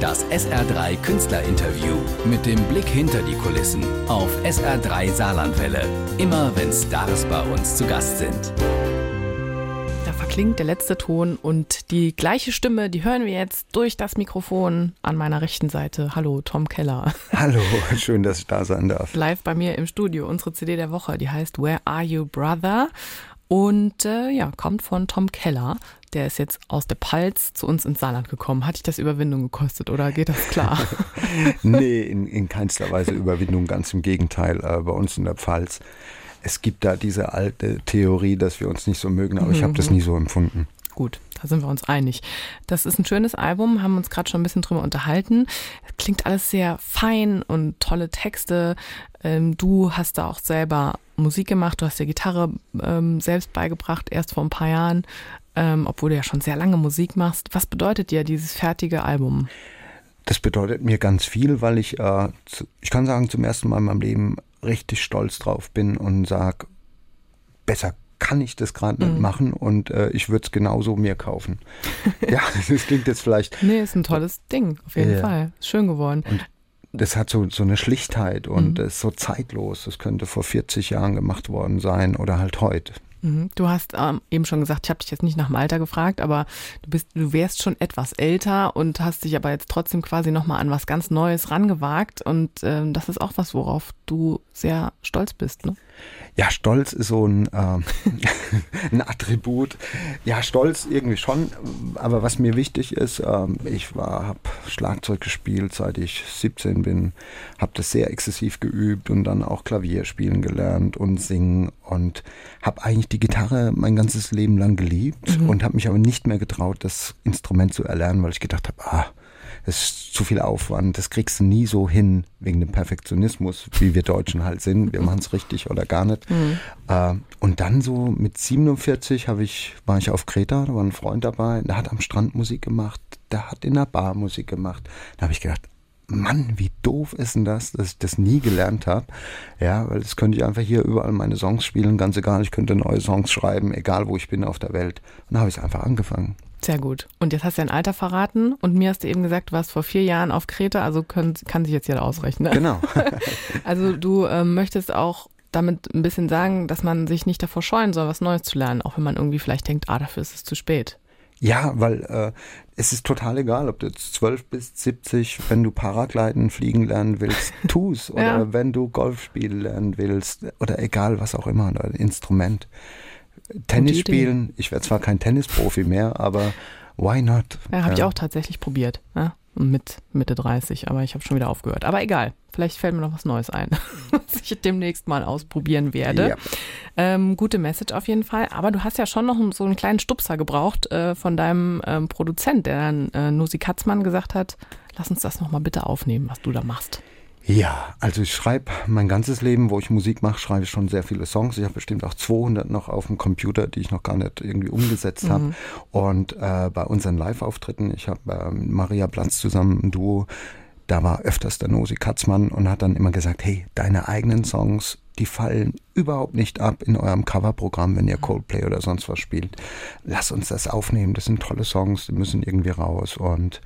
Das SR3 Künstlerinterview mit dem Blick hinter die Kulissen auf SR3 Saarlandwelle. Immer wenn Stars bei uns zu Gast sind. Da verklingt der letzte Ton und die gleiche Stimme, die hören wir jetzt durch das Mikrofon an meiner rechten Seite. Hallo, Tom Keller. Hallo, schön, dass ich da sein darf. Live bei mir im Studio, unsere CD der Woche, die heißt Where Are You Brother? Und äh, ja, kommt von Tom Keller. Der ist jetzt aus der Palz zu uns ins Saarland gekommen. Hat dich das Überwindung gekostet oder geht das klar? nee, in, in keinster Weise Überwindung, ganz im Gegenteil. Äh, bei uns in der Pfalz. Es gibt da diese alte Theorie, dass wir uns nicht so mögen, aber mhm. ich habe das nie so empfunden. Gut, da sind wir uns einig. Das ist ein schönes Album, haben uns gerade schon ein bisschen drüber unterhalten. Klingt alles sehr fein und tolle Texte. Ähm, du hast da auch selber Musik gemacht, du hast dir Gitarre ähm, selbst beigebracht, erst vor ein paar Jahren, ähm, obwohl du ja schon sehr lange Musik machst. Was bedeutet dir dieses fertige Album? Das bedeutet mir ganz viel, weil ich, äh, ich kann sagen, zum ersten Mal in meinem Leben richtig stolz drauf bin und sage, besser kann ich das gerade mhm. nicht machen und äh, ich würde es genauso mir kaufen. ja, das klingt jetzt vielleicht. Nee, ist ein tolles Ding, auf jeden ja. Fall. Ist schön geworden. Und das hat so, so eine Schlichtheit und mhm. ist so zeitlos. Das könnte vor 40 Jahren gemacht worden sein oder halt heute. Mhm. Du hast ähm, eben schon gesagt, ich habe dich jetzt nicht nach dem Alter gefragt, aber du bist, du wärst schon etwas älter und hast dich aber jetzt trotzdem quasi nochmal an was ganz Neues rangewagt. Und ähm, das ist auch was, worauf du sehr stolz bist, ne? Ja, Stolz ist so ein, äh, ein Attribut. Ja, Stolz irgendwie schon. Aber was mir wichtig ist, äh, ich habe Schlagzeug gespielt, seit ich 17 bin, habe das sehr exzessiv geübt und dann auch Klavier spielen gelernt und singen und habe eigentlich die Gitarre mein ganzes Leben lang geliebt mhm. und habe mich aber nicht mehr getraut, das Instrument zu erlernen, weil ich gedacht habe, ah, das ist zu viel Aufwand, das kriegst du nie so hin wegen dem Perfektionismus, wie wir Deutschen halt sind. Wir machen es richtig oder gar nicht. Mhm. Äh, und dann so mit 47 ich, war ich auf Kreta, da war ein Freund dabei, der hat am Strand Musik gemacht, der hat in der Bar Musik gemacht. Da habe ich gedacht, Mann, wie doof ist denn das, dass ich das nie gelernt habe. Ja, weil das könnte ich einfach hier überall meine Songs spielen, ganz egal, ich könnte neue Songs schreiben, egal wo ich bin auf der Welt. Und da habe ich es einfach angefangen. Sehr gut. Und jetzt hast du dein Alter verraten und mir hast du eben gesagt, du warst vor vier Jahren auf Kreta, also können, kann sich jetzt jeder ausrechnen. Genau. also du ähm, möchtest auch damit ein bisschen sagen, dass man sich nicht davor scheuen soll, was Neues zu lernen, auch wenn man irgendwie vielleicht denkt, ah, dafür ist es zu spät. Ja, weil äh, es ist total egal, ob du jetzt 12 bist, 70, wenn du Paragliden fliegen lernen willst, tu's. Oder ja. wenn du Golf spielen lernen willst oder egal was auch immer, oder ein Instrument. Tennis spielen. Ich wäre zwar kein Tennisprofi mehr, aber why not? Ja, habe ich auch tatsächlich probiert. Ja? Mit Mitte 30, aber ich habe schon wieder aufgehört. Aber egal, vielleicht fällt mir noch was Neues ein, was ich demnächst mal ausprobieren werde. Ja. Ähm, gute Message auf jeden Fall. Aber du hast ja schon noch so einen kleinen Stupser gebraucht äh, von deinem ähm, Produzent, der dann äh, Nusi Katzmann gesagt hat, lass uns das nochmal bitte aufnehmen, was du da machst. Ja, also ich schreibe mein ganzes Leben, wo ich Musik mache, schreibe ich schon sehr viele Songs. Ich habe bestimmt auch 200 noch auf dem Computer, die ich noch gar nicht irgendwie umgesetzt mhm. habe. Und äh, bei unseren Live-Auftritten, ich habe äh, Maria Platz zusammen ein Duo, da war öfters der Nosi Katzmann und hat dann immer gesagt, hey, deine eigenen Songs, die fallen überhaupt nicht ab in eurem Coverprogramm, wenn ihr Coldplay oder sonst was spielt. Lass uns das aufnehmen, das sind tolle Songs, die müssen irgendwie raus und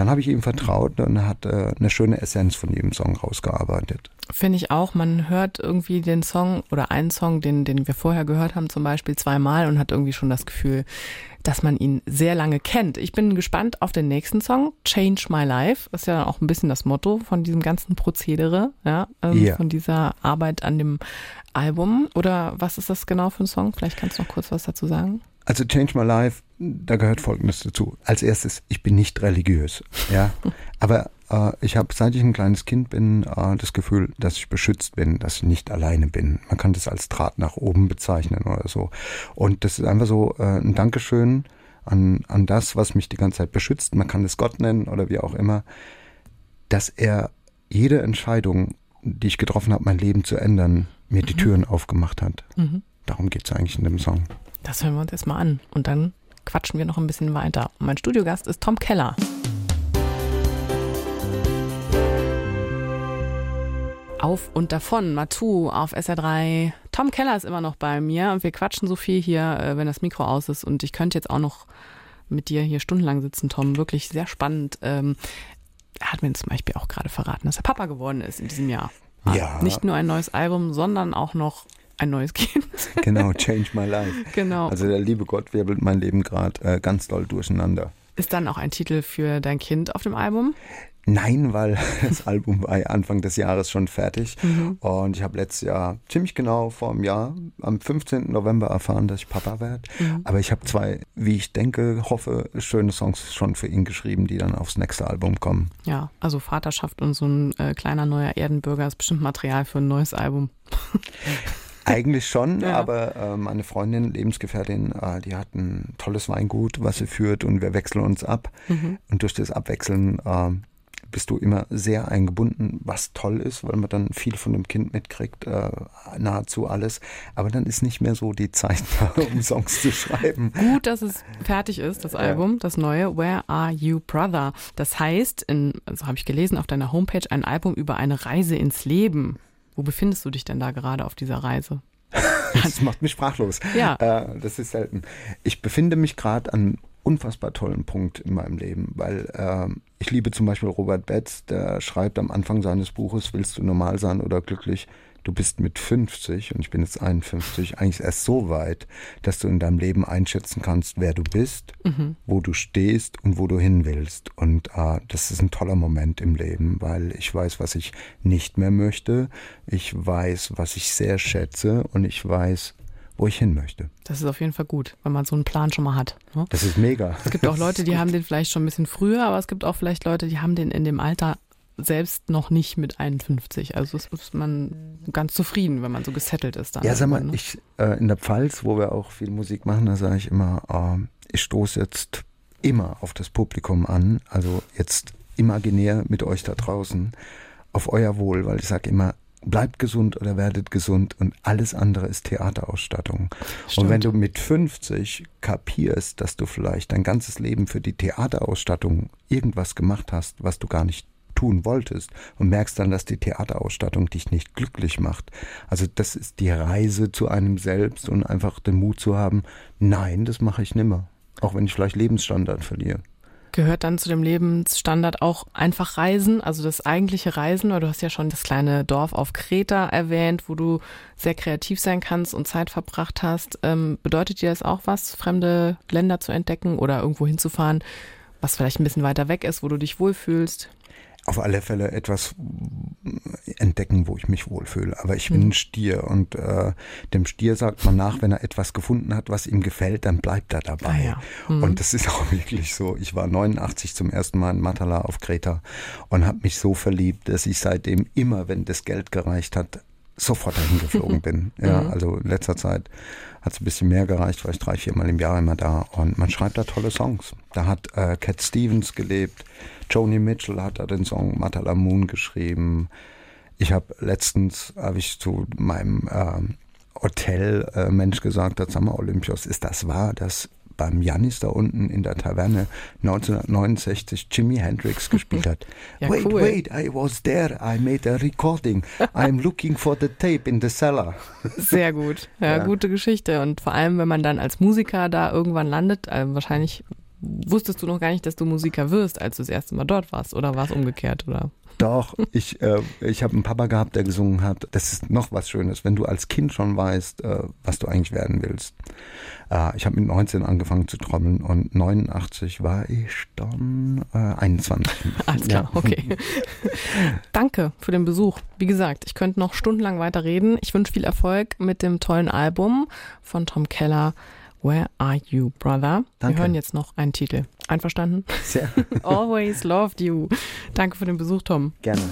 dann habe ich ihm vertraut und er hat äh, eine schöne Essenz von jedem Song rausgearbeitet. Finde ich auch. Man hört irgendwie den Song oder einen Song, den, den wir vorher gehört haben, zum Beispiel zweimal und hat irgendwie schon das Gefühl, dass man ihn sehr lange kennt. Ich bin gespannt auf den nächsten Song, Change My Life. Das ist ja auch ein bisschen das Motto von diesem ganzen Prozedere, ja, ähm, yeah. von dieser Arbeit an dem Album. Oder was ist das genau für ein Song? Vielleicht kannst du noch kurz was dazu sagen. Also Change My Life, da gehört Folgendes dazu. Als erstes, ich bin nicht religiös, ja, aber äh, ich habe, seit ich ein kleines Kind bin, äh, das Gefühl, dass ich beschützt bin, dass ich nicht alleine bin. Man kann das als Draht nach oben bezeichnen oder so. Und das ist einfach so äh, ein Dankeschön an, an das, was mich die ganze Zeit beschützt. Man kann es Gott nennen oder wie auch immer, dass er jede Entscheidung, die ich getroffen habe, mein Leben zu ändern, mir die mhm. Türen aufgemacht hat. Mhm. Darum geht es eigentlich in dem Song. Das hören wir uns jetzt mal an und dann quatschen wir noch ein bisschen weiter. Und mein Studiogast ist Tom Keller. Auf und davon, Matu auf SR3. Tom Keller ist immer noch bei mir und wir quatschen so viel hier, äh, wenn das Mikro aus ist. Und ich könnte jetzt auch noch mit dir hier stundenlang sitzen, Tom. Wirklich sehr spannend. Ähm, er hat mir zum Beispiel auch gerade verraten, dass er Papa geworden ist in diesem Jahr. Ja. Nicht nur ein neues Album, sondern auch noch ein neues Kind. Genau, Change My Life. Genau. Also der liebe Gott wirbelt mein Leben gerade äh, ganz doll durcheinander. Ist dann auch ein Titel für dein Kind auf dem Album? Nein, weil das Album war Anfang des Jahres schon fertig. Mhm. Und ich habe letztes Jahr, ziemlich genau vor einem Jahr, am 15. November erfahren, dass ich Papa werde. Mhm. Aber ich habe zwei, wie ich denke, hoffe, schöne Songs schon für ihn geschrieben, die dann aufs nächste Album kommen. Ja, also Vaterschaft und so ein äh, kleiner neuer Erdenbürger ist bestimmt Material für ein neues Album. Eigentlich schon, Ja. aber äh, meine Freundin, Lebensgefährtin, äh, die hat ein tolles Weingut, was sie führt und wir wechseln uns ab. Mhm. Und durch das Abwechseln äh, bist du immer sehr eingebunden, was toll ist, weil man dann viel von dem Kind mitkriegt, äh, nahezu alles. Aber dann ist nicht mehr so die Zeit da, um Songs zu schreiben. Gut, dass es fertig ist, das Album, das neue Where Are You Brother? Das heißt, in, also habe ich gelesen auf deiner Homepage, ein Album über eine Reise ins Leben. Wo befindest du dich denn da gerade auf dieser Reise? Das macht mich sprachlos. Ja. Äh, das ist selten. Ich befinde mich gerade an einem unfassbar tollen Punkt in meinem Leben, weil äh, ich liebe zum Beispiel Robert Betz, der schreibt am Anfang seines Buches, willst du normal sein oder glücklich? Du bist mit 50 und ich bin jetzt 51 eigentlich erst so weit, dass du in deinem Leben einschätzen kannst, wer du bist, wo du stehst und wo du hin willst. Und äh, das ist ein toller Moment im Leben, weil ich weiß, was ich nicht mehr möchte. Ich weiß, was ich sehr schätze und ich weiß, wo ich hin möchte. Das ist auf jeden Fall gut, wenn man so einen Plan schon mal hat. Ne? Das ist mega. Es gibt auch Leute, die haben den vielleicht schon ein bisschen früher, aber es gibt auch vielleicht Leute, die haben den in dem Alter selbst noch nicht mit 51. Also ist ist man ganz zufrieden, wenn man so gesettelt ist. Dann Ja, sag mal, ne? ich äh, in der Pfalz, wo wir auch viel Musik machen, da sage ich immer, äh, ich stoße jetzt immer auf das Publikum an, also jetzt imaginär mit euch da draußen, auf euer Wohl, weil ich sage immer, bleibt gesund oder werdet gesund und alles andere ist Theaterausstattung. Und wenn du mit 50 kapierst, dass du vielleicht dein ganzes Leben für die Theaterausstattung irgendwas gemacht hast, was du gar nicht tun wolltest und merkst dann, dass die Theaterausstattung dich nicht glücklich macht. Also das ist die Reise zu einem selbst und einfach den Mut zu haben, nein, das mache ich nimmer. Auch wenn ich vielleicht Lebensstandard verliere. Gehört dann zu dem Lebensstandard auch einfach Reisen, also das eigentliche Reisen, weil du hast ja schon das kleine Dorf auf Kreta erwähnt, wo du sehr kreativ sein kannst und Zeit verbracht hast. Ähm, bedeutet dir das auch was, fremde Länder zu entdecken oder irgendwo hinzufahren, was vielleicht ein bisschen weiter weg ist, wo du dich wohlfühlst? Auf alle Fälle etwas entdecken, wo ich mich wohlfühle. Aber ich bin ein Stier und äh, dem Stier sagt man nach, wenn er etwas gefunden hat, was ihm gefällt, dann bleibt er dabei. Ah ja. Mhm. Und das ist auch wirklich so. Ich war 89 zum ersten Mal in Matala auf Kreta und habe mich so verliebt, dass ich seitdem immer, wenn das Geld gereicht hat, sofort dahin geflogen bin. Ja, also in letzter Zeit hat es ein bisschen mehr gereicht, war ich drei, viermal im Jahr immer da. Und man schreibt da tolle Songs. Da hat äh, Cat Stevens gelebt, Joni Mitchell hat da den Song Matala Moon geschrieben. Ich habe letztens, habe ich zu meinem ähm, Hotel-Mensch gesagt, der Sommer Olympios, ist das wahr, dass beim Janis da unten in der Taverne 1969 Jimi Hendrix gespielt hat. Ja, wait, cool. wait, I was there. I made a recording. I'm looking for the tape in the cellar. Sehr gut. Ja, Ja. gute Geschichte. Und vor allem, wenn man dann als Musiker da irgendwann landet, äh, wahrscheinlich wusstest du noch gar nicht, dass du Musiker wirst, als du das erste Mal dort warst. Oder war es umgekehrt? Oder? Doch, ich, äh, ich habe einen Papa gehabt, der gesungen hat. Das ist noch was Schönes, wenn du als Kind schon weißt, äh, was du eigentlich werden willst. Äh, ich habe mit 19 angefangen zu trommeln und 89 war ich dann äh, 21. Alles klar, Ja. okay. Danke für den Besuch. Wie gesagt, ich könnte noch stundenlang weiter reden. Ich wünsche viel Erfolg mit dem tollen Album von Tom Keller. Where Are You, Brother? Danke. Wir hören jetzt noch einen Titel. Einverstanden? Sehr Always loved you. Danke für den Besuch, Tom. gerne.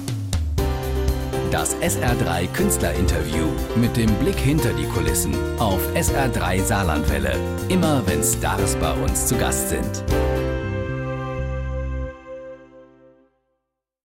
Das SR3 Künstlerinterview mit dem Blick hinter die Kulissen auf SR3 Saarlandwelle. Immer wenn Stars bei uns zu Gast sind.